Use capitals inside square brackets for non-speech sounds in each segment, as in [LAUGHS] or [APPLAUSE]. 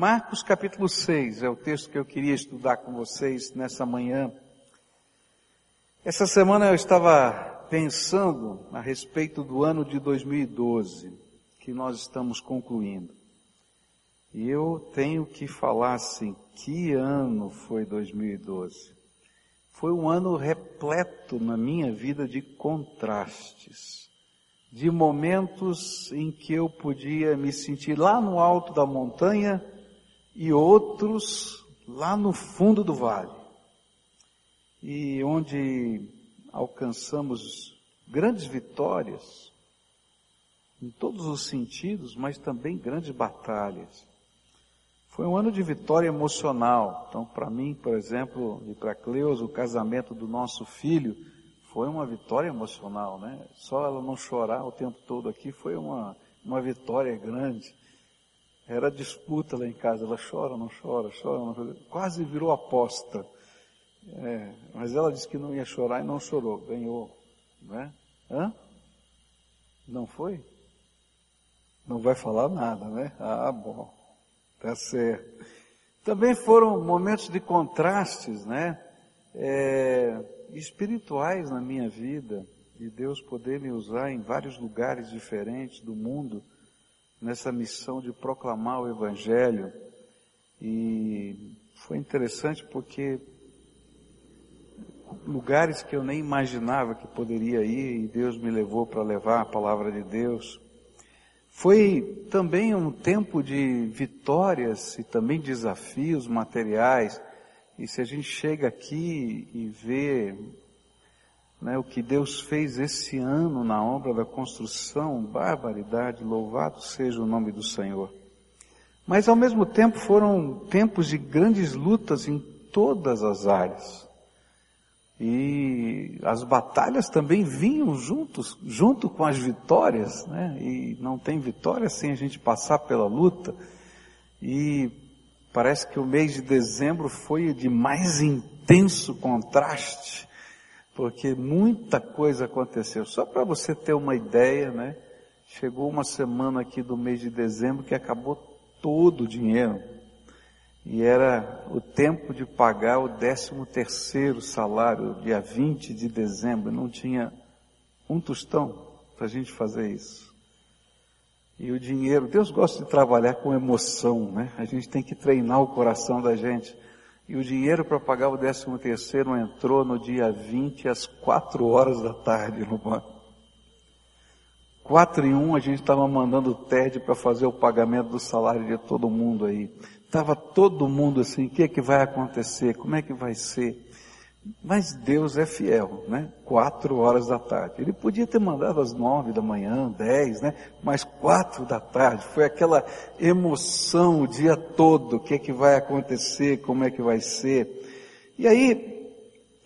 Marcos capítulo 6 é o texto que eu queria estudar com vocês nessa manhã. Essa semana eu estava pensando a respeito do ano de 2012, que nós estamos concluindo. E eu tenho que falar assim, que ano foi 2012? Foi um ano repleto na minha vida de contrastes, de momentos em que eu podia me sentir lá no alto da montanha e outros lá no fundo do vale. E onde alcançamos grandes vitórias, em todos os sentidos, mas também grandes batalhas. Foi um ano de vitória emocional. Então, para mim, por exemplo, e para Cleusa, o casamento do nosso filho foi uma vitória emocional, né? Só ela não chorar o tempo todo aqui foi uma, uma vitória grande. Era disputa lá em casa, ela chora, não chora, chora, não chora. Quase virou aposta. É, mas ela disse que não ia chorar e não chorou, ganhou. Né? Hã? Não foi? Não vai falar nada, né? Ah, bom. Tá certo. Também foram momentos de contrastes, né? É, espirituais na minha vida, de Deus poder me usar em vários lugares diferentes do mundo nessa missão de proclamar o Evangelho. E foi interessante porque lugares que eu nem imaginava que poderia ir e Deus me levou para levar a palavra de Deus. Foi também um tempo de vitórias e também desafios materiais. E se a gente chega aqui e vê né, o que Deus fez esse ano na obra da construção, barbaridade, louvado seja o nome do Senhor. Mas ao mesmo tempo foram tempos de grandes lutas em todas as áreas. E as batalhas também vinham juntos, junto com as vitórias, né? E não tem vitória sem a gente passar pela luta. E parece que o mês de dezembro foi de mais intenso contraste porque muita coisa aconteceu. Só para você ter uma ideia, né? Chegou uma semana aqui do mês de dezembro que acabou todo o dinheiro. E era o tempo de pagar o 13 terceiro salário, dia 20 de dezembro. Não tinha um tostão para a gente fazer isso. E o dinheiro, Deus gosta de trabalhar com emoção, né? A gente tem que treinar o coração da gente. E o dinheiro para pagar o décimo terceiro entrou no dia 20 às quatro horas da tarde no banco. Quatro em um a gente estava mandando o TED para fazer o pagamento do salário de todo mundo aí. Estava todo mundo assim, o que é que vai acontecer? Como é que vai ser? Mas Deus é fiel, né? Quatro horas da tarde. Ele podia ter mandado às nove da manhã, dez, né? Mas quatro da tarde. Foi aquela emoção o dia todo. O que é que vai acontecer? Como é que vai ser? E aí,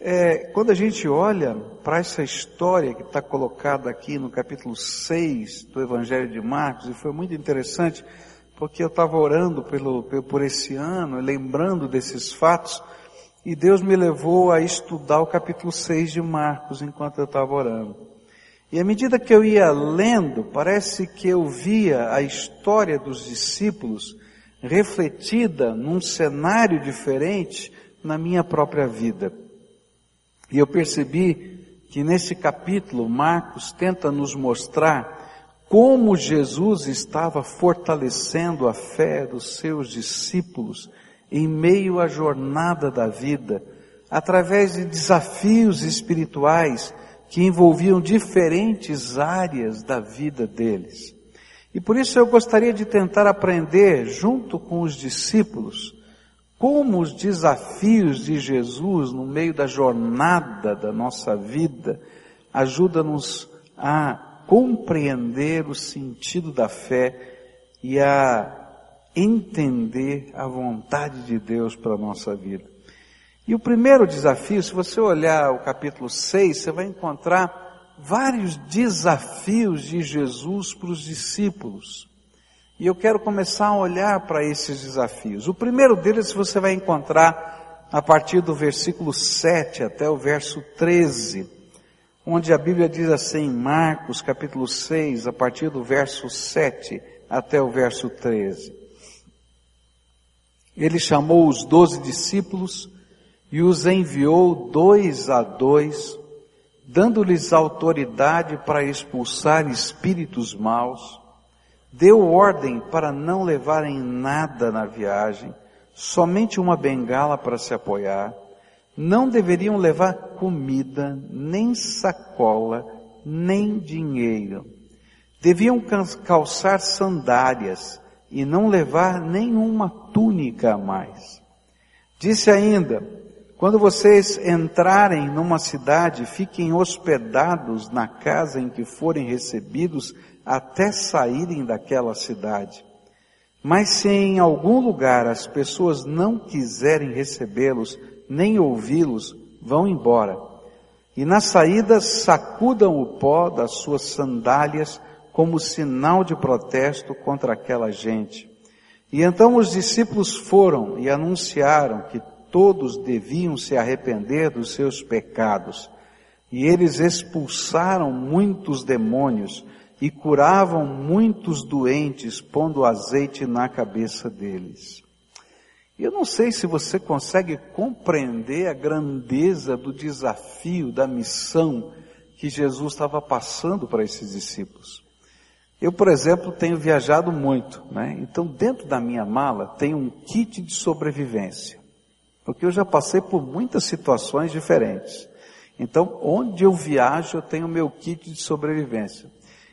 é, quando a gente olha para essa história que está colocada aqui no capítulo 6 do Evangelho de Marcos, e foi muito interessante, porque eu estava orando pelo, por esse ano, lembrando desses fatos, e Deus me levou a estudar o capítulo 6 de Marcos enquanto eu estava orando. E à medida que eu ia lendo, parece que eu via a história dos discípulos refletida num cenário diferente na minha própria vida. E eu percebi que nesse capítulo Marcos tenta nos mostrar como Jesus estava fortalecendo a fé dos seus discípulos em meio à jornada da vida, através de desafios espirituais que envolviam diferentes áreas da vida deles. E por isso eu gostaria de tentar aprender, junto com os discípulos, como os desafios de Jesus no meio da jornada da nossa vida ajuda-nos a compreender o sentido da fé e a entender a vontade de Deus para a nossa vida. E o primeiro desafio, se você olhar o capítulo 6, você vai encontrar vários desafios de Jesus para os discípulos. E eu quero começar a olhar para esses desafios. O primeiro deles você vai encontrar a partir do versículo 7 até o verso 13, onde a Bíblia diz assim, Marcos capítulo 6, a partir do verso 7 até o verso 13. Ele chamou os doze discípulos e os enviou dois a dois, dando-lhes autoridade para expulsar espíritos maus. Deu ordem para não levarem nada na viagem, somente uma bengala para se apoiar. Não deveriam levar comida, nem sacola, nem dinheiro. Deviam calçar sandálias e não levar nenhuma túnica a mais. Disse ainda, quando vocês entrarem numa cidade, fiquem hospedados na casa em que forem recebidos até saírem daquela cidade. Mas se em algum lugar as pessoas não quiserem recebê-los, nem ouvi-los, vão embora. E na saída sacudam o pó das suas sandálias como sinal de protesto contra aquela gente. E então os discípulos foram e anunciaram que todos deviam se arrepender dos seus pecados. E eles expulsaram muitos demônios e curavam muitos doentes, pondo azeite na cabeça deles. Eu não sei se você consegue compreender a grandeza do desafio, da missão que Jesus estava passando para esses discípulos. Eu, por exemplo, tenho viajado muito, né? Então, dentro da minha mala tem um kit de sobrevivência. Porque eu já passei por muitas situações diferentes. Então, onde eu viajo, eu tenho meu kit de sobrevivência.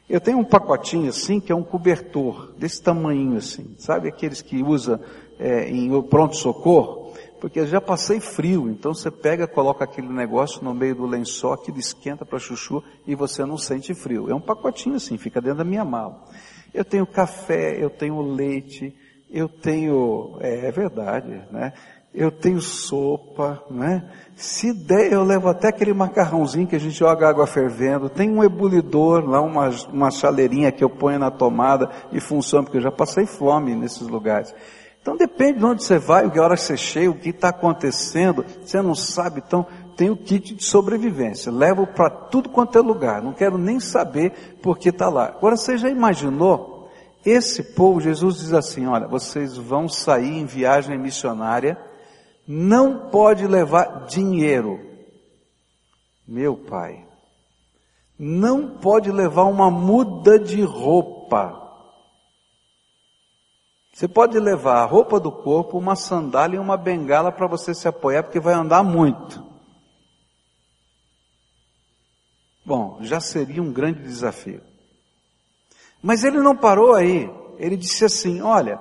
Eu tenho um pacotinho assim, que é um cobertor, desse tamanho assim. Sabe aqueles que usa é, em pronto-socorro? Porque eu já passei frio, então você pega, coloca aquele negócio no meio do lençol, aquilo esquenta para chuchu e você não sente frio. É um pacotinho assim, fica dentro da minha mala. Eu tenho café, eu tenho leite, eu tenho, é, é verdade, né? eu tenho sopa, né? Se der, eu levo até aquele macarrãozinho que a gente joga água fervendo. Tem um ebulidor lá, uma, uma chaleirinha que eu ponho na tomada e funciona, porque eu já passei fome nesses lugares. Então depende de onde você vai, o que hora você chega, o que está acontecendo, você não sabe, então tem o kit de sobrevivência. Levo para tudo quanto é lugar, não quero nem saber porque está lá. Agora você já imaginou? Esse povo, Jesus diz assim, olha, vocês vão sair em viagem missionária, não pode levar dinheiro. Meu pai, não pode levar uma muda de roupa. Você pode levar a roupa do corpo, uma sandália e uma bengala para você se apoiar, porque vai andar muito. Bom, já seria um grande desafio. Mas ele não parou aí. Ele disse assim: Olha,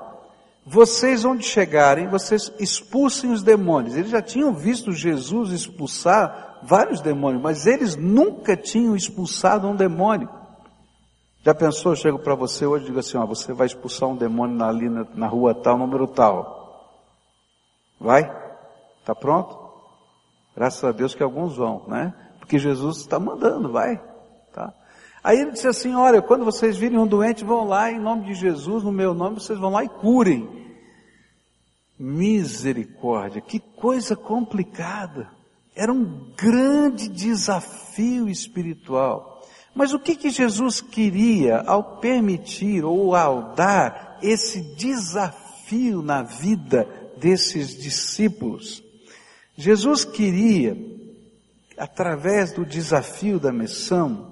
vocês onde chegarem, vocês expulsem os demônios. Eles já tinham visto Jesus expulsar vários demônios, mas eles nunca tinham expulsado um demônio. Já pensou, eu chego para você hoje e digo assim, ó, você vai expulsar um demônio ali na, na rua tal, número tal. Vai? Está pronto? Graças a Deus que alguns vão, né? Porque Jesus está mandando, vai. Tá? Aí ele disse assim, olha, quando vocês virem um doente, vão lá em nome de Jesus, no meu nome, vocês vão lá e curem. Misericórdia, que coisa complicada. Era um grande desafio espiritual. Mas o que que Jesus queria ao permitir ou ao dar esse desafio na vida desses discípulos? Jesus queria, através do desafio da missão,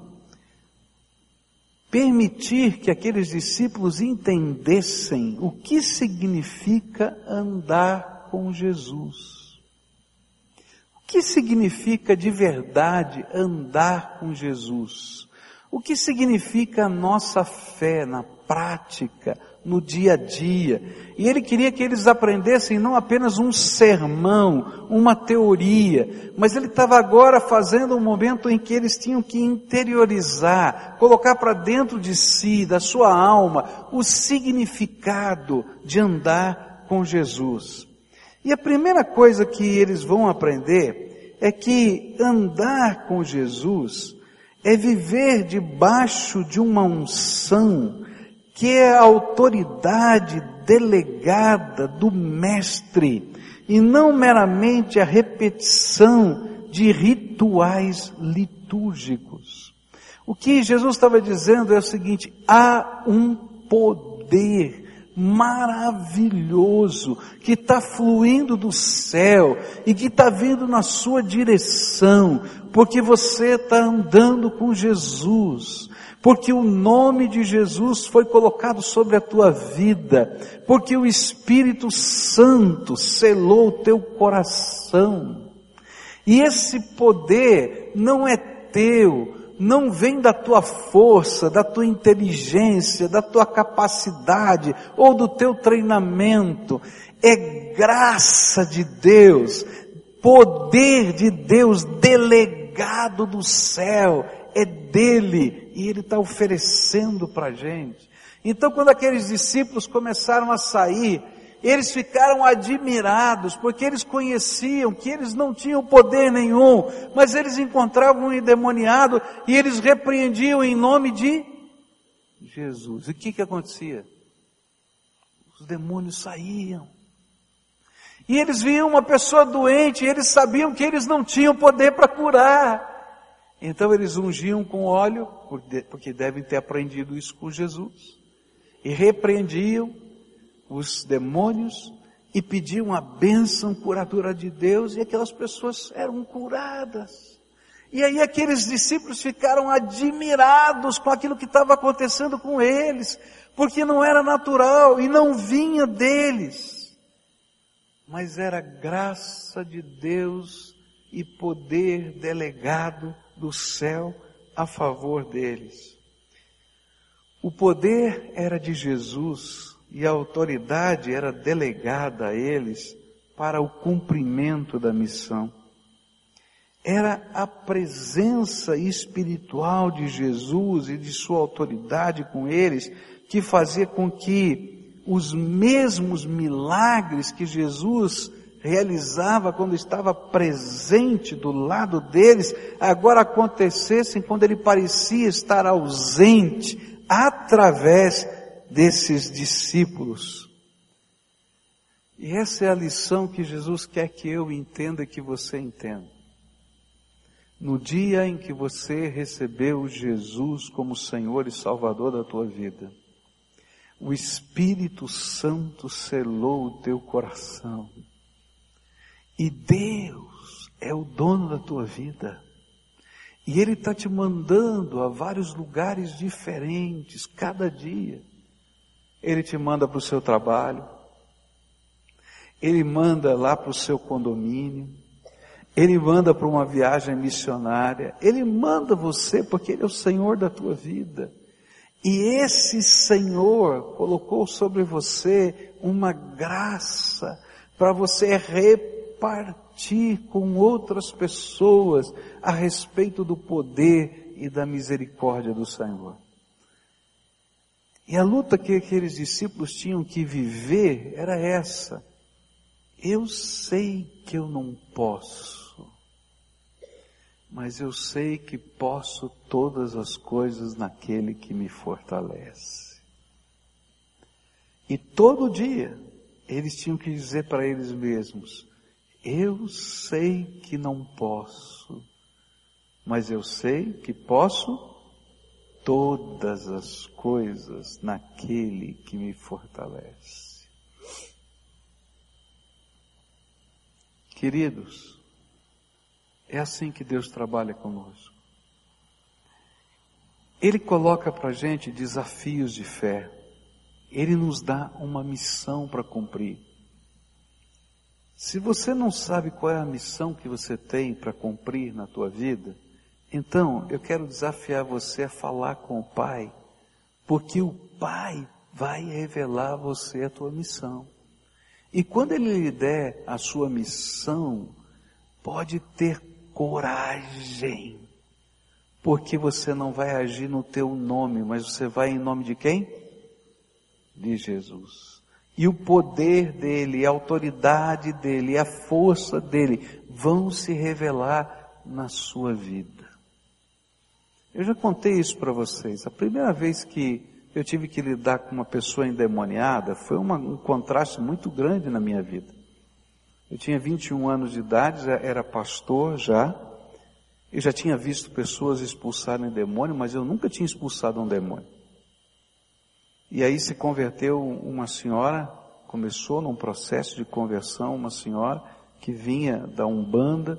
permitir que aqueles discípulos entendessem o que significa andar com Jesus. O que significa de verdade andar com Jesus? O que significa a nossa fé na prática, no dia a dia. E ele queria que eles aprendessem não apenas um sermão, uma teoria, mas ele estava agora fazendo um momento em que eles tinham que interiorizar, colocar para dentro de si, da sua alma, o significado de andar com Jesus. E a primeira coisa que eles vão aprender é que andar com Jesus é viver debaixo de uma unção que é a autoridade delegada do Mestre e não meramente a repetição de rituais litúrgicos. O que Jesus estava dizendo é o seguinte: há um poder maravilhoso que está fluindo do céu e que está vindo na sua direção, porque você está andando com Jesus porque o nome de Jesus foi colocado sobre a tua vida, porque o Espírito Santo selou o teu coração. E esse poder não é teu, não vem da tua força, da tua inteligência, da tua capacidade ou do teu treinamento. É graça de Deus, poder de Deus delegado do céu, é dele e ele está oferecendo para a gente. Então, quando aqueles discípulos começaram a sair, eles ficaram admirados, porque eles conheciam que eles não tinham poder nenhum, mas eles encontravam um endemoniado e eles repreendiam em nome de Jesus. E o que que acontecia? Os demônios saíam. E eles viam uma pessoa doente, e eles sabiam que eles não tinham poder para curar. Então eles ungiam com óleo, porque devem ter aprendido isso com Jesus, e repreendiam os demônios e pediam a bênção curadora de Deus e aquelas pessoas eram curadas. E aí aqueles discípulos ficaram admirados com aquilo que estava acontecendo com eles, porque não era natural e não vinha deles, mas era graça de Deus e poder delegado do céu a favor deles. O poder era de Jesus e a autoridade era delegada a eles para o cumprimento da missão. Era a presença espiritual de Jesus e de sua autoridade com eles que fazia com que os mesmos milagres que Jesus realizava quando estava presente do lado deles, agora acontecessem quando ele parecia estar ausente, através desses discípulos. E essa é a lição que Jesus quer que eu entenda e que você entenda. No dia em que você recebeu Jesus como Senhor e Salvador da tua vida, o Espírito Santo selou o teu coração e Deus é o dono da tua vida. E Ele está te mandando a vários lugares diferentes, cada dia. Ele te manda para o seu trabalho, Ele manda lá para o seu condomínio, Ele manda para uma viagem missionária, Ele manda você porque Ele é o Senhor da tua vida. E esse Senhor colocou sobre você uma graça para você repartir com outras pessoas a respeito do poder e da misericórdia do Senhor. E a luta que aqueles discípulos tinham que viver era essa. Eu sei que eu não posso, mas eu sei que posso todas as coisas naquele que me fortalece. E todo dia eles tinham que dizer para eles mesmos: eu sei que não posso, mas eu sei que posso todas as coisas naquele que me fortalece. Queridos, é assim que Deus trabalha conosco. Ele coloca para a gente desafios de fé. Ele nos dá uma missão para cumprir. Se você não sabe qual é a missão que você tem para cumprir na tua vida, então eu quero desafiar você a falar com o Pai, porque o Pai vai revelar a você a tua missão. E quando Ele lhe der a sua missão, pode ter coragem, porque você não vai agir no teu nome, mas você vai em nome de quem? De Jesus e o poder dele, a autoridade dele, a força dele vão se revelar na sua vida. Eu já contei isso para vocês. A primeira vez que eu tive que lidar com uma pessoa endemoniada foi uma, um contraste muito grande na minha vida. Eu tinha 21 anos de idade, já era pastor já. Eu já tinha visto pessoas expulsarem demônio, mas eu nunca tinha expulsado um demônio. E aí se converteu uma senhora, começou num processo de conversão, uma senhora que vinha da Umbanda,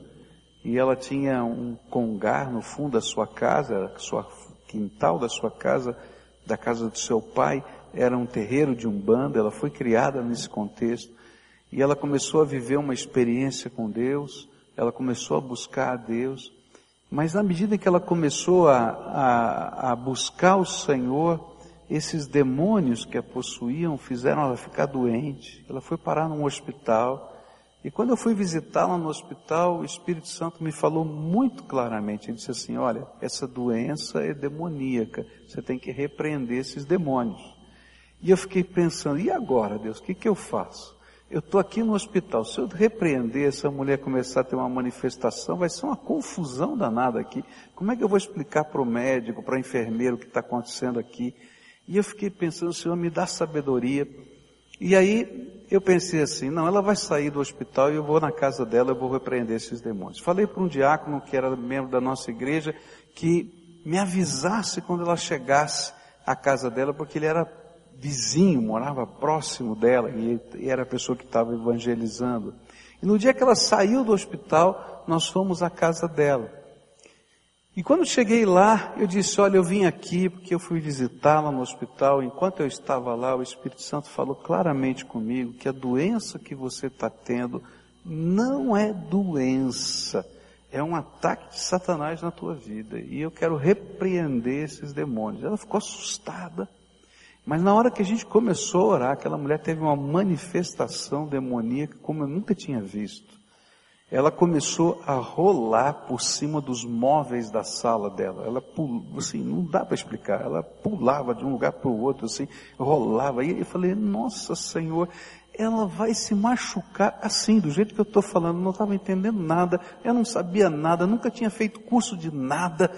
e ela tinha um congar no fundo da sua casa, sua quintal da sua casa, da casa do seu pai, era um terreiro de Umbanda, ela foi criada nesse contexto, e ela começou a viver uma experiência com Deus, ela começou a buscar a Deus, mas na medida que ela começou a, a, a buscar o Senhor, esses demônios que a possuíam fizeram ela ficar doente. Ela foi parar num hospital. E quando eu fui visitá-la no hospital, o Espírito Santo me falou muito claramente. Ele disse assim: Olha, essa doença é demoníaca. Você tem que repreender esses demônios. E eu fiquei pensando: e agora, Deus, o que, que eu faço? Eu estou aqui no hospital. Se eu repreender essa mulher começar a ter uma manifestação, vai ser uma confusão danada aqui. Como é que eu vou explicar para o médico, para o enfermeiro o que está acontecendo aqui? E eu fiquei pensando, Senhor, me dá sabedoria. E aí eu pensei assim, não, ela vai sair do hospital e eu vou na casa dela, eu vou repreender esses demônios. Falei para um diácono que era membro da nossa igreja que me avisasse quando ela chegasse à casa dela, porque ele era vizinho, morava próximo dela e era a pessoa que estava evangelizando. E no dia que ela saiu do hospital, nós fomos à casa dela. E quando cheguei lá, eu disse, olha, eu vim aqui porque eu fui visitá-la no hospital. Enquanto eu estava lá, o Espírito Santo falou claramente comigo que a doença que você está tendo não é doença, é um ataque de Satanás na tua vida. E eu quero repreender esses demônios. Ela ficou assustada. Mas na hora que a gente começou a orar, aquela mulher teve uma manifestação demoníaca como eu nunca tinha visto ela começou a rolar por cima dos móveis da sala dela. Ela assim, não dá para explicar. Ela pulava de um lugar para o outro, assim, rolava. E eu falei, nossa Senhor, ela vai se machucar assim, do jeito que eu estou falando. Não estava entendendo nada, eu não sabia nada, nunca tinha feito curso de nada.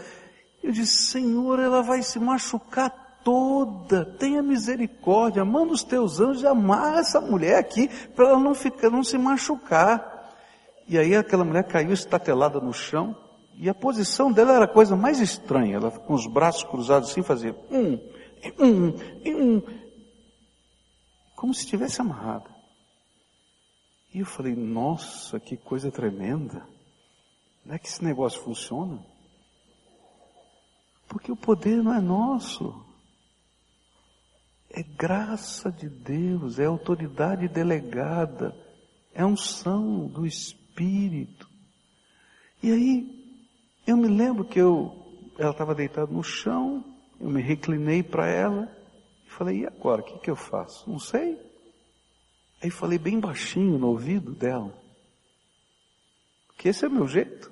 Eu disse, Senhor, ela vai se machucar toda. Tenha misericórdia, manda os teus anjos amar essa mulher aqui para ela não ficar, não se machucar. E aí aquela mulher caiu estatelada no chão, e a posição dela era a coisa mais estranha. Ela com os braços cruzados assim fazia um, um, um, como se estivesse amarrada. E eu falei, nossa, que coisa tremenda. Não é que esse negócio funciona? Porque o poder não é nosso. É graça de Deus, é autoridade delegada, é unção do Espírito. Espírito. E aí, eu me lembro que eu, ela estava deitada no chão, eu me reclinei para ela e falei, e agora, o que, que eu faço? Não sei. Aí falei bem baixinho no ouvido dela, que esse é o meu jeito.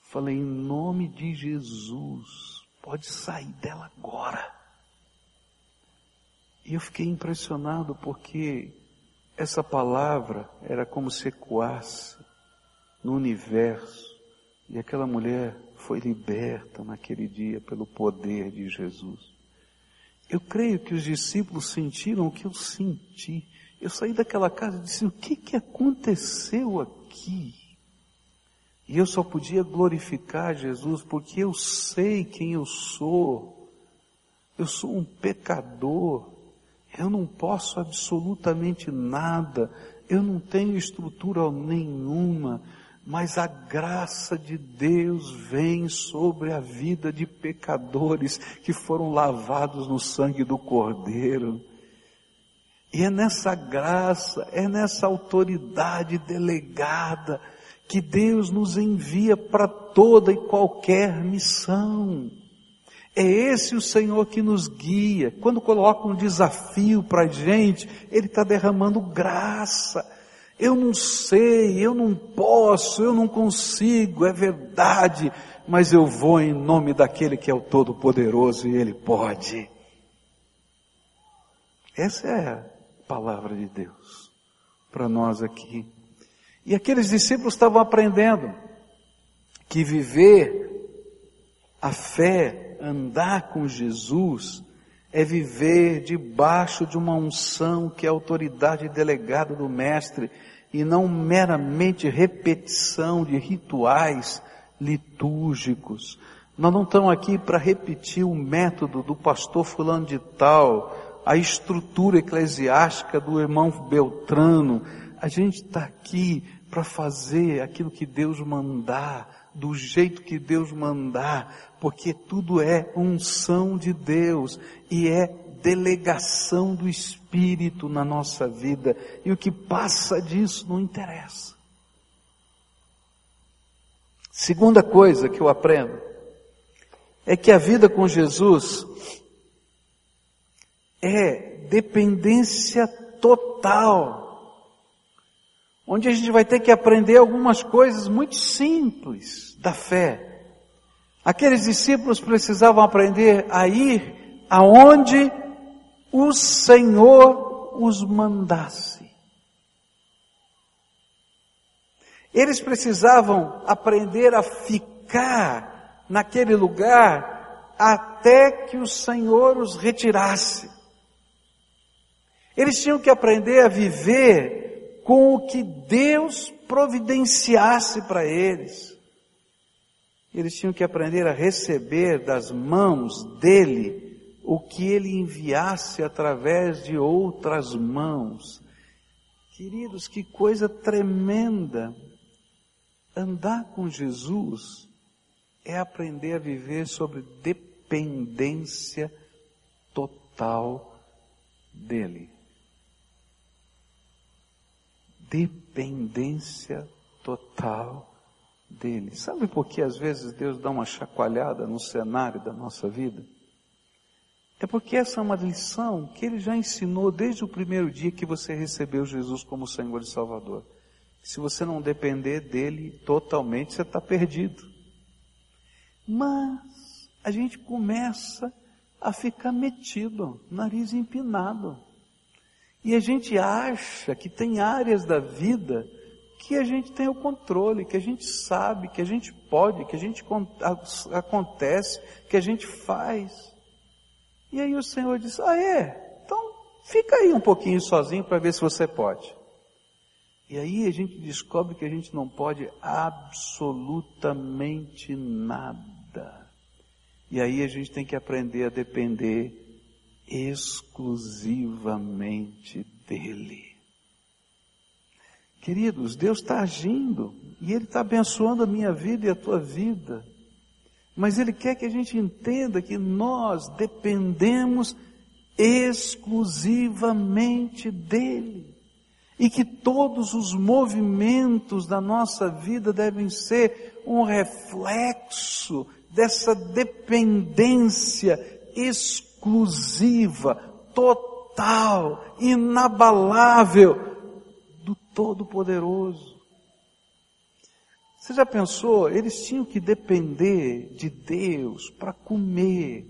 Falei, em nome de Jesus, pode sair dela agora. E eu fiquei impressionado porque essa palavra era como se ecoasse no universo e aquela mulher foi liberta naquele dia pelo poder de Jesus. Eu creio que os discípulos sentiram o que eu senti. Eu saí daquela casa e disse: o que, que aconteceu aqui? E eu só podia glorificar Jesus porque eu sei quem eu sou. Eu sou um pecador. Eu não posso absolutamente nada, eu não tenho estrutura nenhuma, mas a graça de Deus vem sobre a vida de pecadores que foram lavados no sangue do Cordeiro. E é nessa graça, é nessa autoridade delegada que Deus nos envia para toda e qualquer missão. É esse o Senhor que nos guia. Quando coloca um desafio para a gente, Ele está derramando graça. Eu não sei, eu não posso, eu não consigo, é verdade, mas eu vou em nome daquele que é o Todo-Poderoso e Ele pode. Essa é a palavra de Deus para nós aqui. E aqueles discípulos estavam aprendendo que viver a fé andar com Jesus é viver debaixo de uma unção que é autoridade delegada do Mestre e não meramente repetição de rituais litúrgicos. Nós não estamos aqui para repetir o método do pastor fulano de tal, a estrutura eclesiástica do irmão Beltrano. A gente está aqui para fazer aquilo que Deus mandar, do jeito que Deus mandar, porque tudo é unção de Deus e é delegação do Espírito na nossa vida. E o que passa disso não interessa. Segunda coisa que eu aprendo é que a vida com Jesus é dependência total, onde a gente vai ter que aprender algumas coisas muito simples da fé. Aqueles discípulos precisavam aprender a ir aonde o Senhor os mandasse. Eles precisavam aprender a ficar naquele lugar até que o Senhor os retirasse. Eles tinham que aprender a viver com o que Deus providenciasse para eles. Eles tinham que aprender a receber das mãos dele o que ele enviasse através de outras mãos. Queridos, que coisa tremenda! Andar com Jesus é aprender a viver sobre dependência total dele dependência total dele. Sabe por que às vezes Deus dá uma chacoalhada no cenário da nossa vida? É porque essa é uma lição que ele já ensinou desde o primeiro dia que você recebeu Jesus como Senhor e Salvador. Se você não depender dele totalmente, você está perdido. Mas a gente começa a ficar metido, nariz empinado. E a gente acha que tem áreas da vida que a gente tem o controle, que a gente sabe, que a gente pode, que a gente acontece, que a gente faz. E aí o Senhor diz: Ah, é? Então fica aí um pouquinho sozinho para ver se você pode. E aí a gente descobre que a gente não pode absolutamente nada. E aí a gente tem que aprender a depender exclusivamente dele. Queridos, Deus está agindo e Ele está abençoando a minha vida e a tua vida. Mas Ele quer que a gente entenda que nós dependemos exclusivamente dEle. E que todos os movimentos da nossa vida devem ser um reflexo dessa dependência exclusiva exclusiva, total, inabalável do Todo-Poderoso. Você já pensou? Eles tinham que depender de Deus para comer,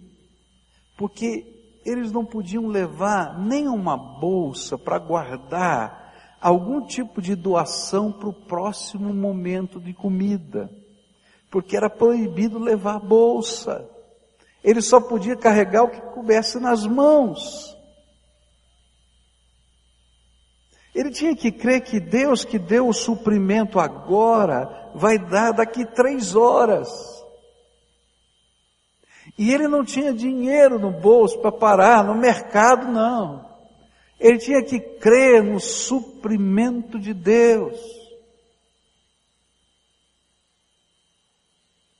porque eles não podiam levar nem uma bolsa para guardar algum tipo de doação para o próximo momento de comida, porque era proibido levar bolsa. Ele só podia carregar o que coubesse nas mãos. Ele tinha que crer que Deus que deu o suprimento agora, vai dar daqui três horas. E ele não tinha dinheiro no bolso para parar no mercado, não. Ele tinha que crer no suprimento de Deus.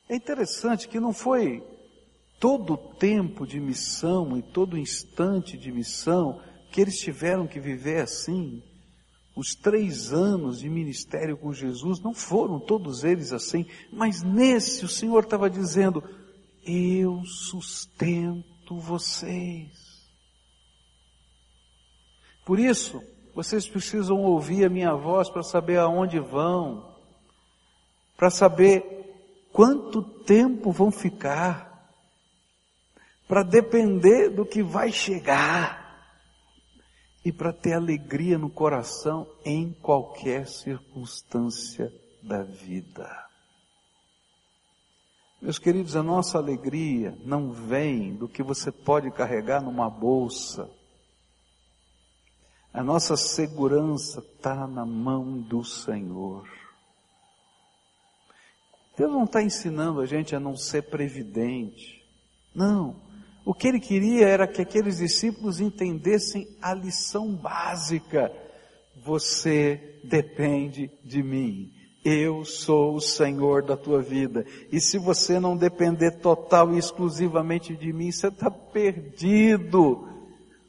É interessante que não foi todo tempo de missão e todo instante de missão que eles tiveram que viver assim. Os três anos de ministério com Jesus não foram todos eles assim, mas nesse o Senhor estava dizendo: Eu sustento vocês. Por isso, vocês precisam ouvir a minha voz para saber aonde vão, para saber quanto tempo vão ficar para depender do que vai chegar e para ter alegria no coração em qualquer circunstância da vida. Meus queridos, a nossa alegria não vem do que você pode carregar numa bolsa. A nossa segurança está na mão do Senhor. Deus não está ensinando a gente a não ser previdente. Não. O que ele queria era que aqueles discípulos entendessem a lição básica. Você depende de mim. Eu sou o Senhor da tua vida. E se você não depender total e exclusivamente de mim, você está perdido.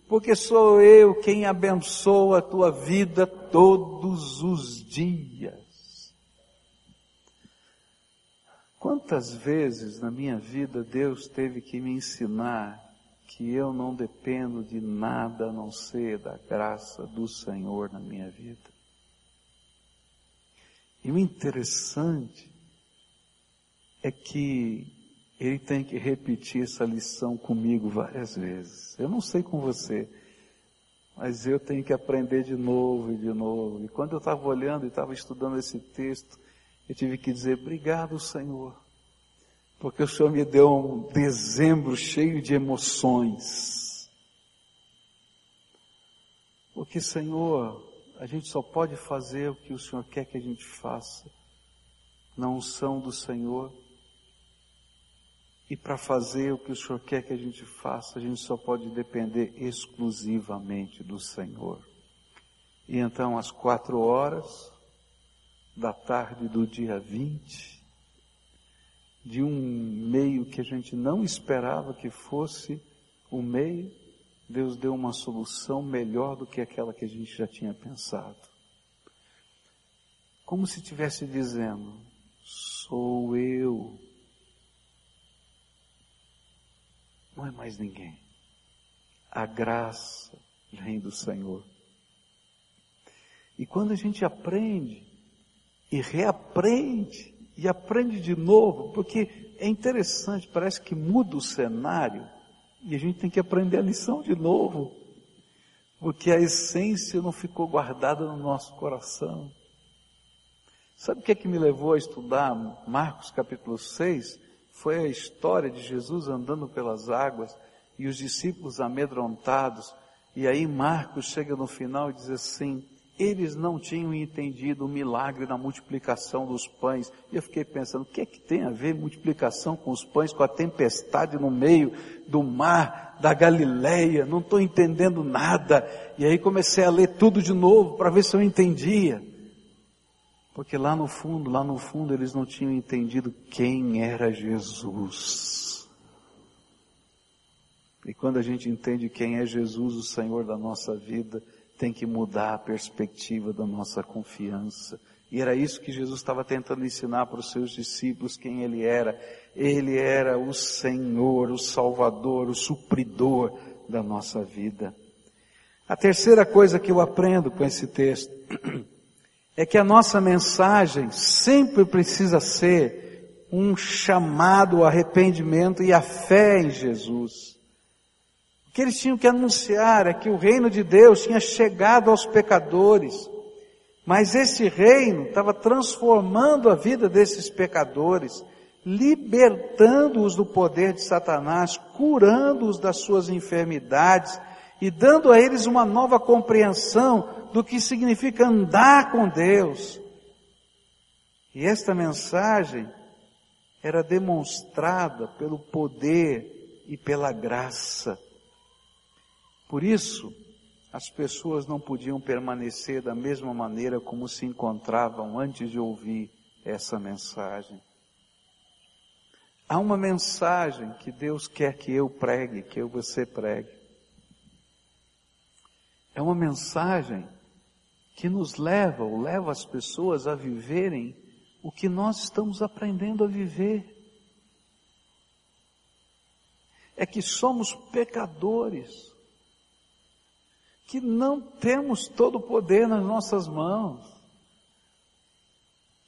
Porque sou eu quem abençoa a tua vida todos os dias. Quantas vezes na minha vida Deus teve que me ensinar que eu não dependo de nada a não ser da graça do Senhor na minha vida? E o interessante é que ele tem que repetir essa lição comigo várias vezes. Eu não sei com você, mas eu tenho que aprender de novo e de novo. E quando eu estava olhando e estava estudando esse texto, eu tive que dizer, obrigado Senhor, porque o Senhor me deu um dezembro cheio de emoções. Porque Senhor, a gente só pode fazer o que o Senhor quer que a gente faça, na unção do Senhor. E para fazer o que o Senhor quer que a gente faça, a gente só pode depender exclusivamente do Senhor. E então, às quatro horas, da tarde do dia 20, de um meio que a gente não esperava que fosse o meio, Deus deu uma solução melhor do que aquela que a gente já tinha pensado. Como se estivesse dizendo, sou eu. Não é mais ninguém. A graça vem do Senhor. E quando a gente aprende e reaprende e aprende de novo, porque é interessante, parece que muda o cenário e a gente tem que aprender a lição de novo, porque a essência não ficou guardada no nosso coração. Sabe o que é que me levou a estudar Marcos capítulo 6? Foi a história de Jesus andando pelas águas e os discípulos amedrontados. E aí Marcos chega no final e diz assim: eles não tinham entendido o milagre da multiplicação dos pães. E eu fiquei pensando, o que é que tem a ver multiplicação com os pães, com a tempestade no meio do mar da Galileia? Não estou entendendo nada. E aí comecei a ler tudo de novo para ver se eu entendia. Porque lá no fundo, lá no fundo, eles não tinham entendido quem era Jesus. E quando a gente entende quem é Jesus, o Senhor da nossa vida, tem que mudar a perspectiva da nossa confiança. E era isso que Jesus estava tentando ensinar para os seus discípulos quem ele era. Ele era o Senhor, o Salvador, o supridor da nossa vida. A terceira coisa que eu aprendo com esse texto é que a nossa mensagem sempre precisa ser um chamado ao arrependimento e à fé em Jesus que eles tinham que anunciar é que o reino de Deus tinha chegado aos pecadores, mas esse reino estava transformando a vida desses pecadores, libertando-os do poder de Satanás, curando-os das suas enfermidades e dando a eles uma nova compreensão do que significa andar com Deus. E esta mensagem era demonstrada pelo poder e pela graça por isso, as pessoas não podiam permanecer da mesma maneira como se encontravam antes de ouvir essa mensagem. Há uma mensagem que Deus quer que eu pregue, que eu você pregue. É uma mensagem que nos leva ou leva as pessoas a viverem o que nós estamos aprendendo a viver. É que somos pecadores que não temos todo o poder nas nossas mãos,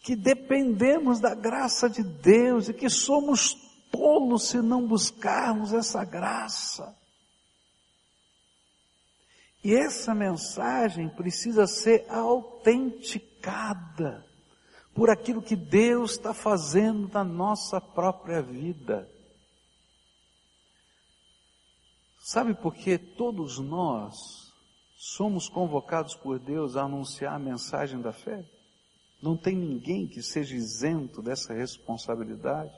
que dependemos da graça de Deus e que somos tolos se não buscarmos essa graça. E essa mensagem precisa ser autenticada por aquilo que Deus está fazendo na nossa própria vida. Sabe por que todos nós somos convocados por Deus a anunciar a mensagem da fé? Não tem ninguém que seja isento dessa responsabilidade,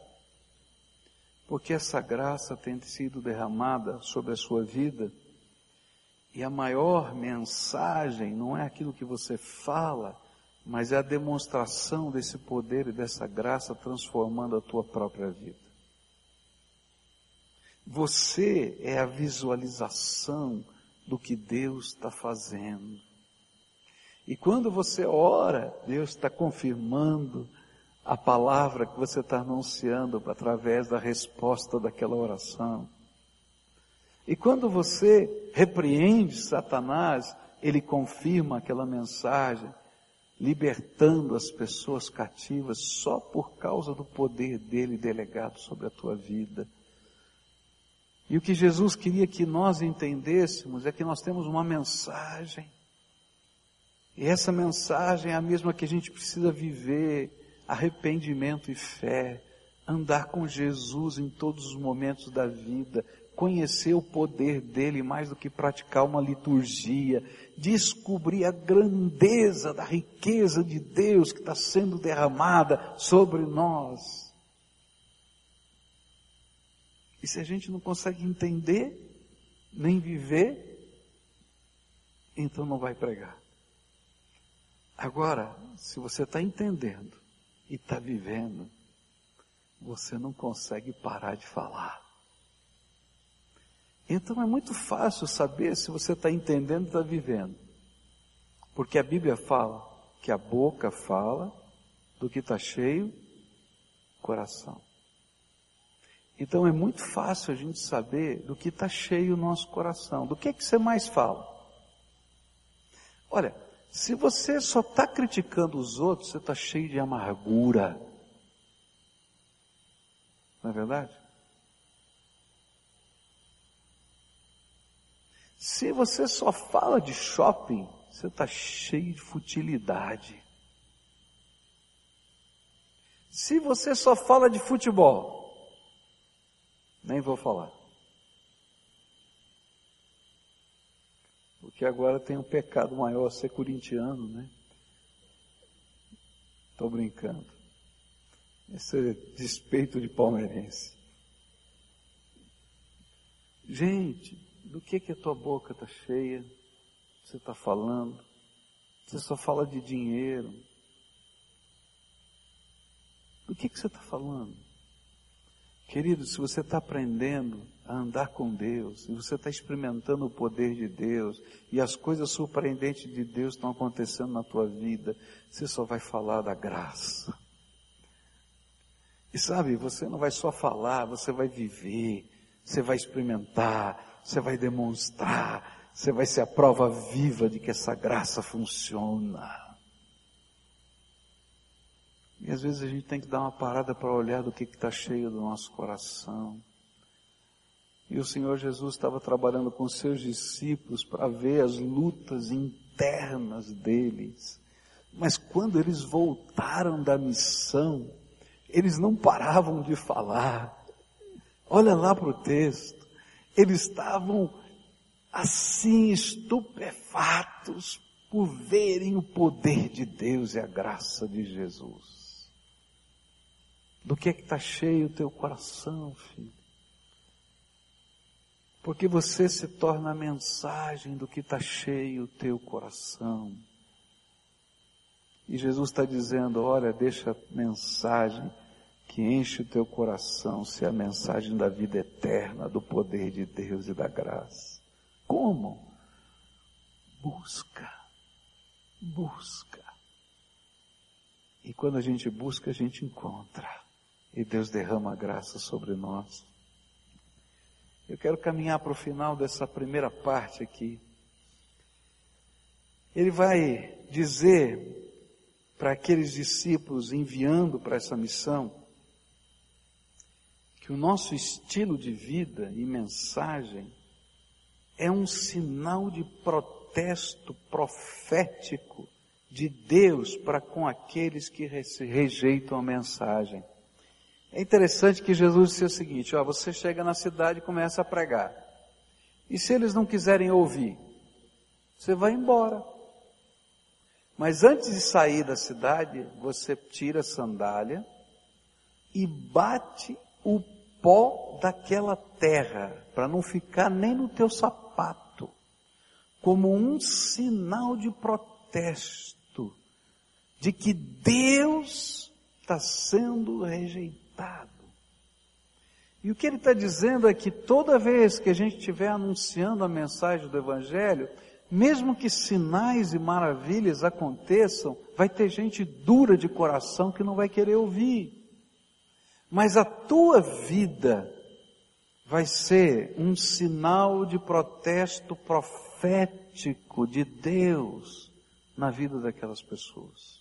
porque essa graça tem sido derramada sobre a sua vida, e a maior mensagem não é aquilo que você fala, mas é a demonstração desse poder e dessa graça transformando a tua própria vida. Você é a visualização do que Deus está fazendo. E quando você ora, Deus está confirmando a palavra que você está anunciando através da resposta daquela oração. E quando você repreende Satanás, ele confirma aquela mensagem, libertando as pessoas cativas só por causa do poder dele delegado sobre a tua vida. E o que Jesus queria que nós entendêssemos é que nós temos uma mensagem. E essa mensagem é a mesma que a gente precisa viver: arrependimento e fé, andar com Jesus em todos os momentos da vida, conhecer o poder dele mais do que praticar uma liturgia, descobrir a grandeza da riqueza de Deus que está sendo derramada sobre nós. E se a gente não consegue entender, nem viver, então não vai pregar. Agora, se você está entendendo e está vivendo, você não consegue parar de falar. Então é muito fácil saber se você está entendendo e está vivendo. Porque a Bíblia fala que a boca fala do que está cheio, coração. Então é muito fácil a gente saber do que está cheio o nosso coração. Do que é que você mais fala? Olha, se você só está criticando os outros, você está cheio de amargura. Não é verdade? Se você só fala de shopping, você está cheio de futilidade. Se você só fala de futebol, nem vou falar. Porque agora tem um pecado maior ser corintiano, né? Estou brincando. Esse é despeito de palmeirense. Gente, do que que a tua boca está cheia? Você está falando? Você só fala de dinheiro. Do que que você está falando? Querido, se você está aprendendo a andar com Deus, se você está experimentando o poder de Deus, e as coisas surpreendentes de Deus estão acontecendo na tua vida, você só vai falar da graça. E sabe, você não vai só falar, você vai viver, você vai experimentar, você vai demonstrar, você vai ser a prova viva de que essa graça funciona. E às vezes a gente tem que dar uma parada para olhar do que está cheio do nosso coração. E o Senhor Jesus estava trabalhando com seus discípulos para ver as lutas internas deles. Mas quando eles voltaram da missão, eles não paravam de falar. Olha lá para o texto. Eles estavam assim estupefatos por verem o poder de Deus e a graça de Jesus. Do que é que está cheio o teu coração, filho? Porque você se torna a mensagem do que está cheio o teu coração. E Jesus está dizendo: olha, deixa a mensagem que enche o teu coração ser a mensagem da vida eterna, do poder de Deus e da graça. Como? Busca, busca. E quando a gente busca, a gente encontra e Deus derrama graça sobre nós. Eu quero caminhar para o final dessa primeira parte aqui. Ele vai dizer para aqueles discípulos enviando para essa missão que o nosso estilo de vida e mensagem é um sinal de protesto profético de Deus para com aqueles que rejeitam a mensagem. É interessante que Jesus disse o seguinte, ó, você chega na cidade e começa a pregar. E se eles não quiserem ouvir, você vai embora. Mas antes de sair da cidade, você tira a sandália e bate o pó daquela terra, para não ficar nem no teu sapato, como um sinal de protesto de que Deus está sendo rejeitado. E o que ele está dizendo é que toda vez que a gente estiver anunciando a mensagem do Evangelho, mesmo que sinais e maravilhas aconteçam, vai ter gente dura de coração que não vai querer ouvir. Mas a tua vida vai ser um sinal de protesto profético de Deus na vida daquelas pessoas.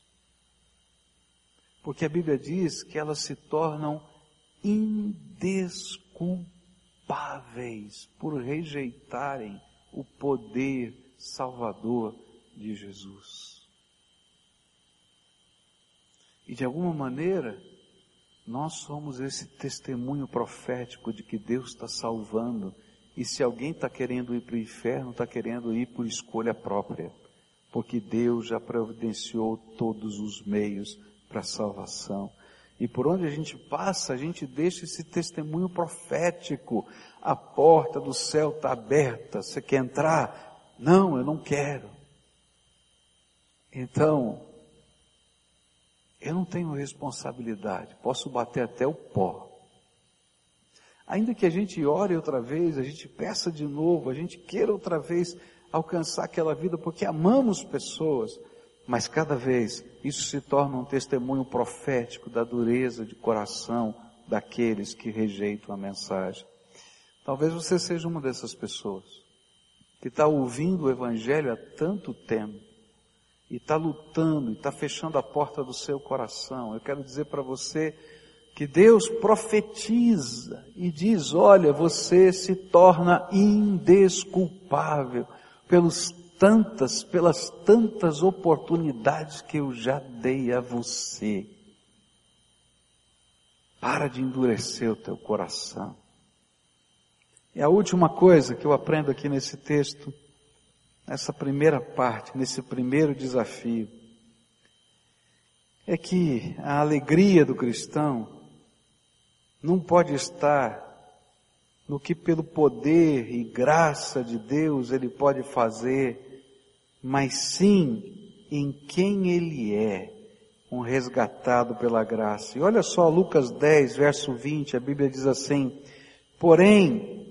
Porque a Bíblia diz que elas se tornam indesculpáveis por rejeitarem o poder salvador de Jesus. E de alguma maneira, nós somos esse testemunho profético de que Deus está salvando. E se alguém está querendo ir para o inferno, está querendo ir por escolha própria. Porque Deus já providenciou todos os meios para a salvação. E por onde a gente passa, a gente deixa esse testemunho profético. A porta do céu está aberta. Você quer entrar? Não, eu não quero. Então, eu não tenho responsabilidade, posso bater até o pó. Ainda que a gente ore outra vez, a gente peça de novo, a gente queira outra vez alcançar aquela vida porque amamos pessoas, mas cada vez isso se torna um testemunho profético da dureza de coração daqueles que rejeitam a mensagem. Talvez você seja uma dessas pessoas que está ouvindo o Evangelho há tanto tempo, e está lutando, e está fechando a porta do seu coração. Eu quero dizer para você que Deus profetiza e diz: olha, você se torna indesculpável pelos tantas, pelas tantas oportunidades que eu já dei a você. Para de endurecer o teu coração. E a última coisa que eu aprendo aqui nesse texto nessa primeira parte, nesse primeiro desafio, é que a alegria do cristão não pode estar no que pelo poder e graça de Deus ele pode fazer, mas sim em quem ele é, um resgatado pela graça. E olha só Lucas 10, verso 20, a Bíblia diz assim: Porém,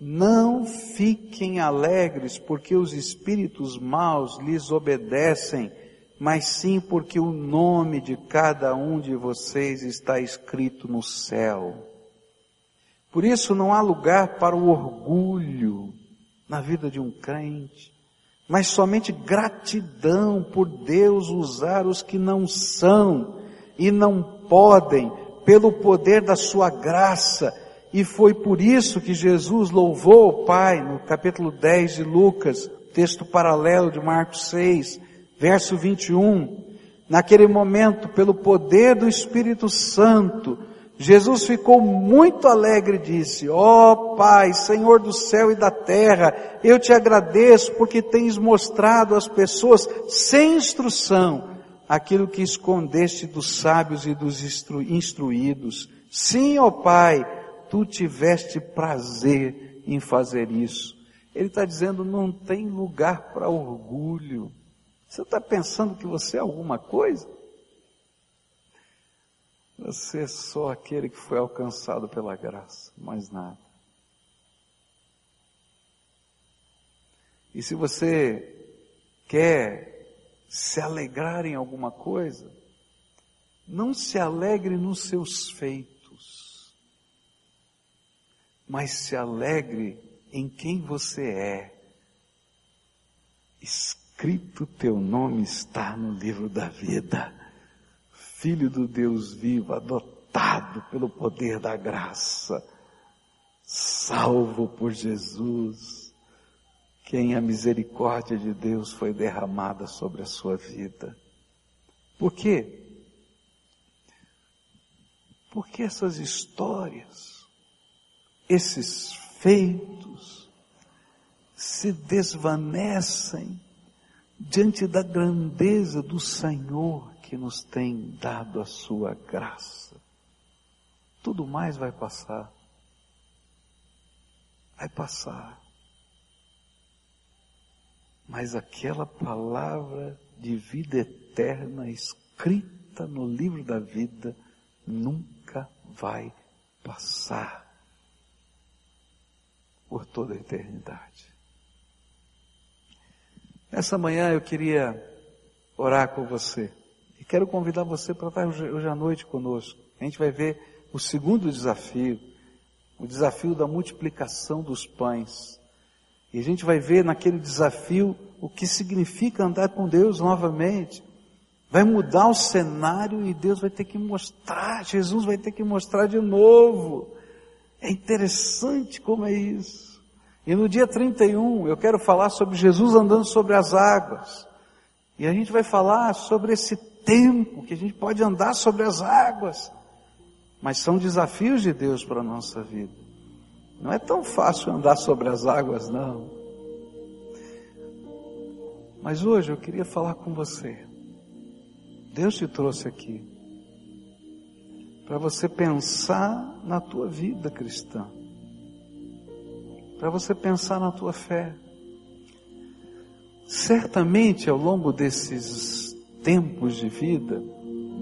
não fiquem alegres porque os espíritos maus lhes obedecem, mas sim porque o nome de cada um de vocês está escrito no céu. Por isso não há lugar para o orgulho na vida de um crente, mas somente gratidão por Deus usar os que não são e não podem, pelo poder da sua graça, e foi por isso que Jesus louvou o Pai no capítulo 10 de Lucas, texto paralelo de Marcos 6, verso 21. Naquele momento, pelo poder do Espírito Santo, Jesus ficou muito alegre e disse, ó oh, Pai, Senhor do céu e da terra, eu te agradeço porque tens mostrado às pessoas sem instrução aquilo que escondeste dos sábios e dos instru instruídos. Sim, ó oh, Pai, tu tiveste prazer em fazer isso. Ele está dizendo, não tem lugar para orgulho. Você está pensando que você é alguma coisa? Você é só aquele que foi alcançado pela graça, mais nada. E se você quer se alegrar em alguma coisa, não se alegre nos seus feitos mas se alegre em quem você é. Escrito teu nome está no livro da vida. Filho do Deus vivo, adotado pelo poder da graça, salvo por Jesus, quem a misericórdia de Deus foi derramada sobre a sua vida. Por quê? Porque essas histórias esses feitos se desvanecem diante da grandeza do Senhor que nos tem dado a sua graça. Tudo mais vai passar. Vai passar. Mas aquela palavra de vida eterna escrita no livro da vida nunca vai passar por toda a eternidade. Essa manhã eu queria orar com você. Quero convidar você para estar hoje à noite conosco. A gente vai ver o segundo desafio, o desafio da multiplicação dos pães. E a gente vai ver naquele desafio o que significa andar com Deus novamente. Vai mudar o cenário e Deus vai ter que mostrar, Jesus vai ter que mostrar de novo. É interessante como é isso. E no dia 31 eu quero falar sobre Jesus andando sobre as águas. E a gente vai falar sobre esse tempo que a gente pode andar sobre as águas. Mas são desafios de Deus para a nossa vida. Não é tão fácil andar sobre as águas, não. Mas hoje eu queria falar com você. Deus te trouxe aqui para você pensar na tua vida cristã, para você pensar na tua fé. Certamente ao longo desses tempos de vida,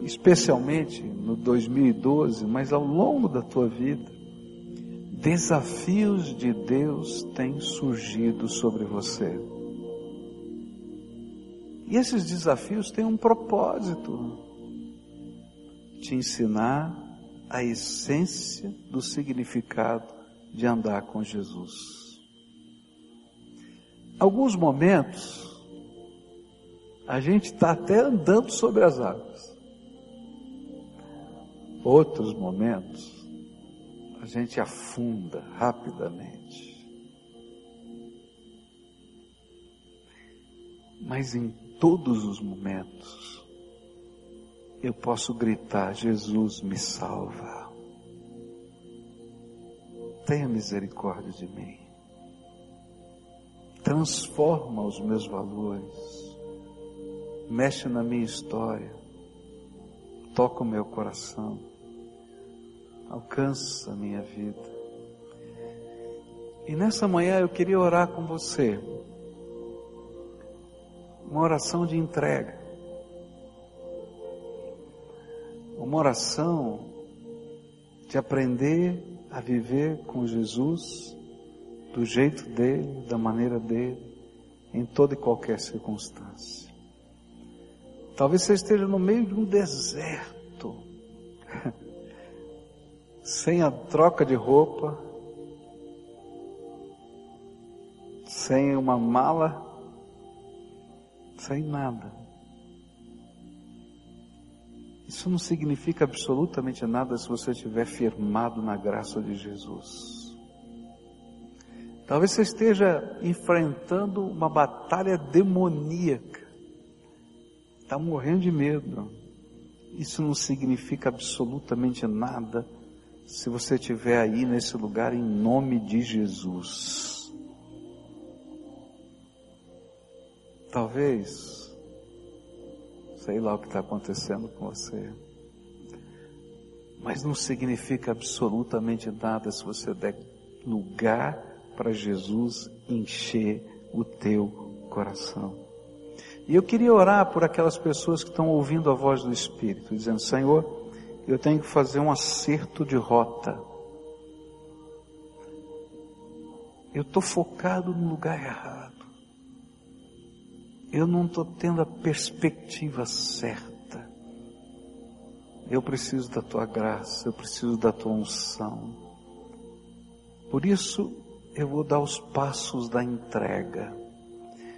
especialmente no 2012, mas ao longo da tua vida, desafios de Deus têm surgido sobre você. E esses desafios têm um propósito: te ensinar a essência do significado de andar com Jesus. Alguns momentos, a gente está até andando sobre as águas. Outros momentos, a gente afunda rapidamente. Mas em todos os momentos, eu posso gritar: Jesus me salva. Tenha misericórdia de mim. Transforma os meus valores. Mexe na minha história. Toca o meu coração. Alcança a minha vida. E nessa manhã eu queria orar com você uma oração de entrega. Uma oração de aprender a viver com Jesus do jeito dele, da maneira dele, em toda e qualquer circunstância. Talvez você esteja no meio de um deserto, [LAUGHS] sem a troca de roupa, sem uma mala sem nada. Isso não significa absolutamente nada se você estiver firmado na graça de Jesus. Talvez você esteja enfrentando uma batalha demoníaca. Está morrendo de medo. Isso não significa absolutamente nada se você estiver aí nesse lugar em nome de Jesus. Talvez, sei lá o que está acontecendo com você, mas não significa absolutamente nada se você der lugar para Jesus encher o teu coração. E eu queria orar por aquelas pessoas que estão ouvindo a voz do Espírito, dizendo: Senhor, eu tenho que fazer um acerto de rota. Eu estou focado no lugar errado eu não estou tendo a perspectiva certa. Eu preciso da tua graça, eu preciso da tua unção. Por isso, eu vou dar os passos da entrega.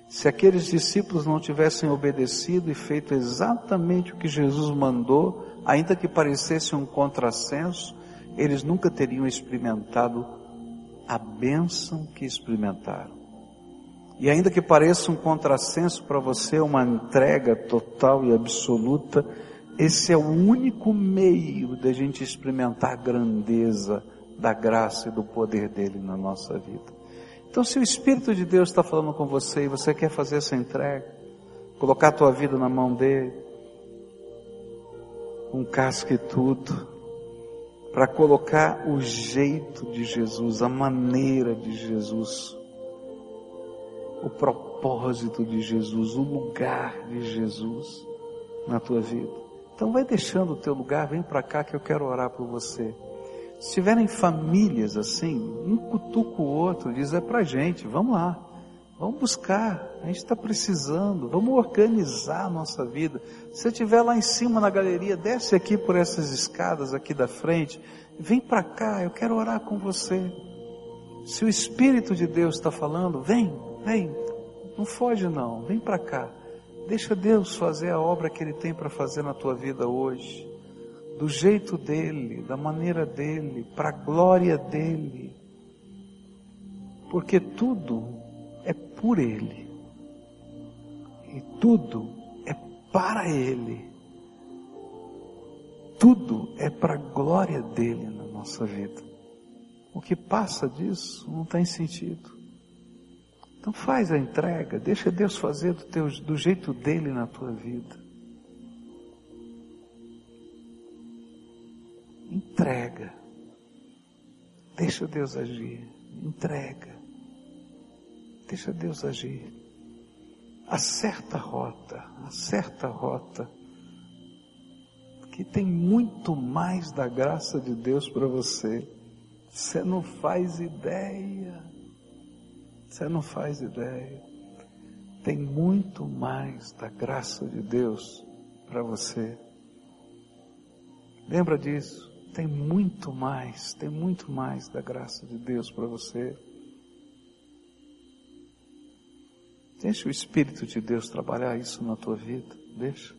Se aqueles discípulos não tivessem obedecido e feito exatamente o que Jesus mandou, ainda que parecesse um contrassenso, eles nunca teriam experimentado a bênção que experimentaram. E ainda que pareça um contrassenso para você, uma entrega total e absoluta, esse é o único meio da gente experimentar a grandeza da graça e do poder dele na nossa vida. Então, se o Espírito de Deus está falando com você e você quer fazer essa entrega, colocar a tua vida na mão dele, um casco e tudo, para colocar o jeito de Jesus, a maneira de Jesus, o propósito de Jesus, o lugar de Jesus na tua vida. Então vai deixando o teu lugar, vem para cá que eu quero orar por você. Se tiverem famílias assim, um cutuca o outro, diz é pra gente, vamos lá. Vamos buscar, a gente está precisando, vamos organizar a nossa vida. Se você estiver lá em cima na galeria, desce aqui por essas escadas aqui da frente, vem para cá, eu quero orar com você. Se o Espírito de Deus está falando, vem, vem, não foge não, vem para cá. Deixa Deus fazer a obra que Ele tem para fazer na tua vida hoje, do jeito dele, da maneira dele, para a glória dele. Porque tudo é por Ele. E tudo é para Ele. Tudo é para a glória dele na nossa vida. O que passa disso não tem sentido. Então faz a entrega, deixa Deus fazer do, teu, do jeito dele na tua vida. Entrega. Deixa Deus agir. Entrega. Deixa Deus agir. Acerta a rota, acerta a rota. Que tem muito mais da graça de Deus para você. Você não faz ideia. Você não faz ideia. Tem muito mais da graça de Deus para você. Lembra disso? Tem muito mais, tem muito mais da graça de Deus para você. Deixa o Espírito de Deus trabalhar isso na tua vida. Deixa.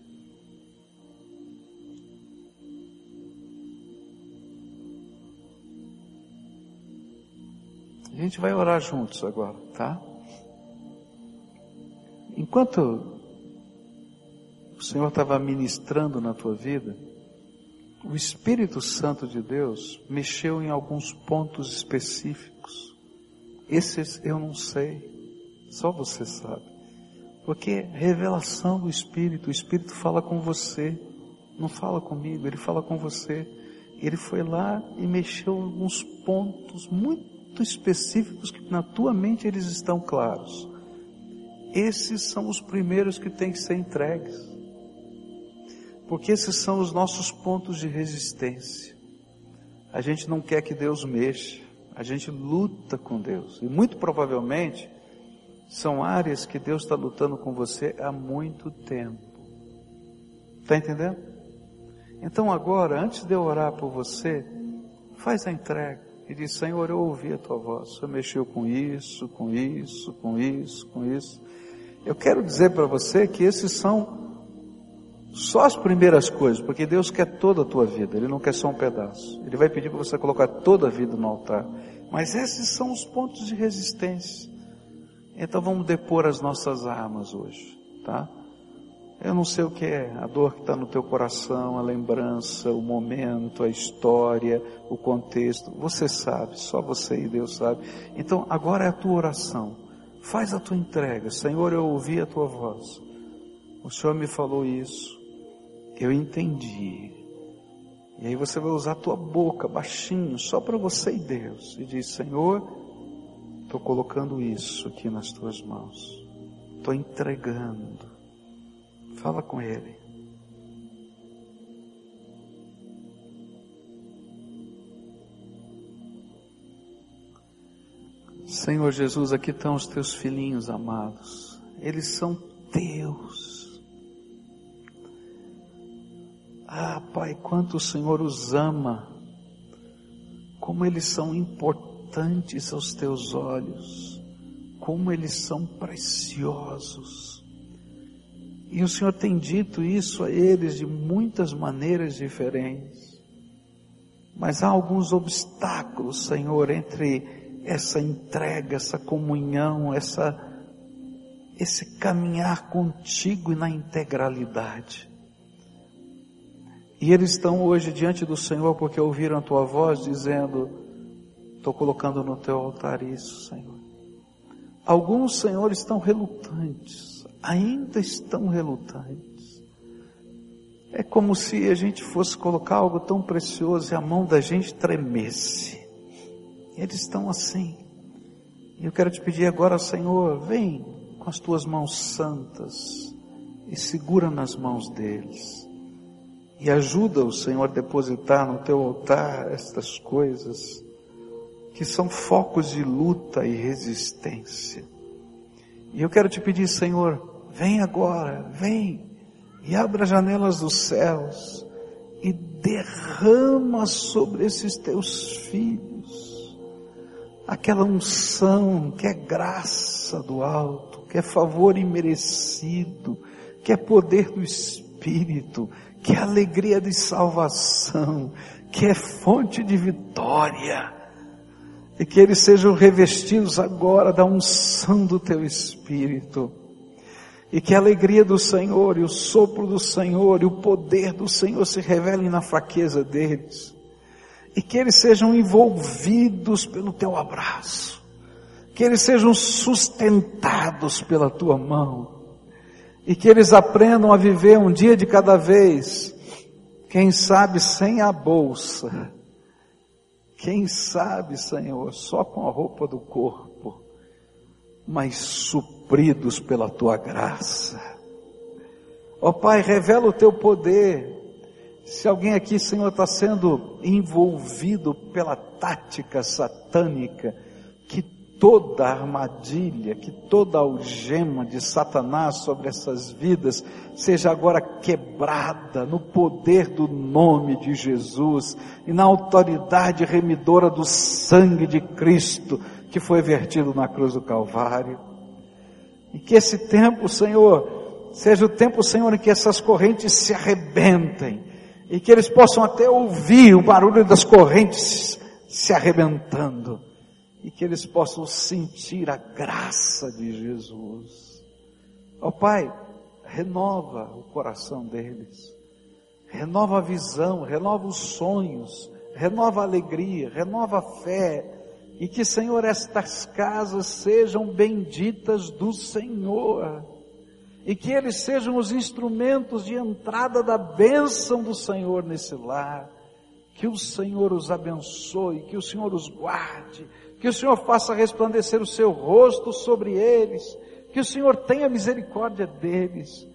A gente vai orar juntos agora, tá? Enquanto o Senhor estava ministrando na tua vida, o Espírito Santo de Deus mexeu em alguns pontos específicos. Esses eu não sei. Só você sabe. Porque revelação do Espírito, o Espírito fala com você, não fala comigo, ele fala com você. Ele foi lá e mexeu em alguns pontos muito específicos que na tua mente eles estão claros. Esses são os primeiros que têm que ser entregues. Porque esses são os nossos pontos de resistência. A gente não quer que Deus mexa, a gente luta com Deus. E muito provavelmente são áreas que Deus está lutando com você há muito tempo. Está entendendo? Então agora, antes de eu orar por você, faz a entrega e diz: Senhor, eu ouvi a tua voz. Você mexeu com isso, com isso, com isso, com isso. Eu quero dizer para você que esses são só as primeiras coisas, porque Deus quer toda a tua vida, Ele não quer só um pedaço. Ele vai pedir para você colocar toda a vida no altar. Mas esses são os pontos de resistência. Então vamos depor as nossas armas hoje, tá? Eu não sei o que é, a dor que está no teu coração, a lembrança, o momento, a história, o contexto. Você sabe, só você e Deus sabe. Então agora é a tua oração. Faz a tua entrega. Senhor, eu ouvi a tua voz. O Senhor me falou isso. Eu entendi. E aí você vai usar a tua boca baixinho, só para você e Deus. E diz, Senhor, Estou colocando isso aqui nas tuas mãos. Estou entregando. Fala com Ele. Senhor Jesus, aqui estão os teus filhinhos amados. Eles são teus. Ah, Pai, quanto o Senhor os ama. Como eles são importantes aos teus olhos, como eles são preciosos. E o Senhor tem dito isso a eles de muitas maneiras diferentes. Mas há alguns obstáculos, Senhor, entre essa entrega, essa comunhão, essa, esse caminhar contigo e na integralidade. E eles estão hoje diante do Senhor porque ouviram a tua voz dizendo: Estou colocando no teu altar isso, Senhor. Alguns, Senhor, estão relutantes, ainda estão relutantes. É como se a gente fosse colocar algo tão precioso e a mão da gente tremesse. Eles estão assim. E eu quero te pedir agora, Senhor, vem com as tuas mãos santas e segura nas mãos deles. E ajuda o Senhor a depositar no teu altar estas coisas que são focos de luta e resistência. E eu quero te pedir, Senhor, vem agora, vem e abra as janelas dos céus e derrama sobre esses teus filhos aquela unção que é graça do alto, que é favor imerecido, que é poder do Espírito, que alegria de salvação, que é fonte de vitória e que eles sejam revestidos agora da unção do teu Espírito. E que a alegria do Senhor e o sopro do Senhor e o poder do Senhor se revelem na fraqueza deles. E que eles sejam envolvidos pelo teu abraço. Que eles sejam sustentados pela tua mão. E que eles aprendam a viver um dia de cada vez. Quem sabe sem a bolsa quem sabe, Senhor, só com a roupa do corpo, mas supridos pela tua graça. Ó oh, Pai, revela o teu poder. Se alguém aqui, Senhor, está sendo envolvido pela tática satânica, que toda armadilha, que toda algema de Satanás sobre essas vidas seja agora quebrada no poder do nome de Jesus e na autoridade remidora do sangue de Cristo que foi vertido na cruz do Calvário. E que esse tempo, Senhor, seja o tempo, Senhor, em que essas correntes se arrebentem e que eles possam até ouvir o barulho das correntes se arrebentando e que eles possam sentir a graça de Jesus. Ó oh, Pai, renova o coração deles, renova a visão, renova os sonhos, renova a alegria, renova a fé, e que, Senhor, estas casas sejam benditas do Senhor, e que eles sejam os instrumentos de entrada da bênção do Senhor nesse lar. Que o Senhor os abençoe, que o Senhor os guarde, que o Senhor faça resplandecer o seu rosto sobre eles, que o Senhor tenha misericórdia deles,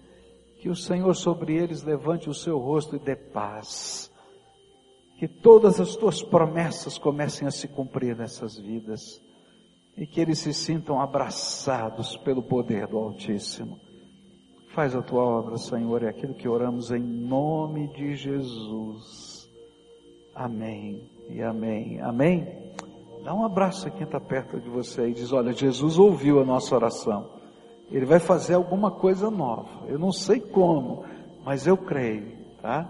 que o Senhor sobre eles levante o seu rosto e dê paz, que todas as tuas promessas comecem a se cumprir nessas vidas, e que eles se sintam abraçados pelo poder do Altíssimo. Faz a tua obra, Senhor, é aquilo que oramos em nome de Jesus. Amém e amém. Amém. Dá um abraço a quem está perto de você e diz: Olha, Jesus ouviu a nossa oração. Ele vai fazer alguma coisa nova. Eu não sei como, mas eu creio, tá?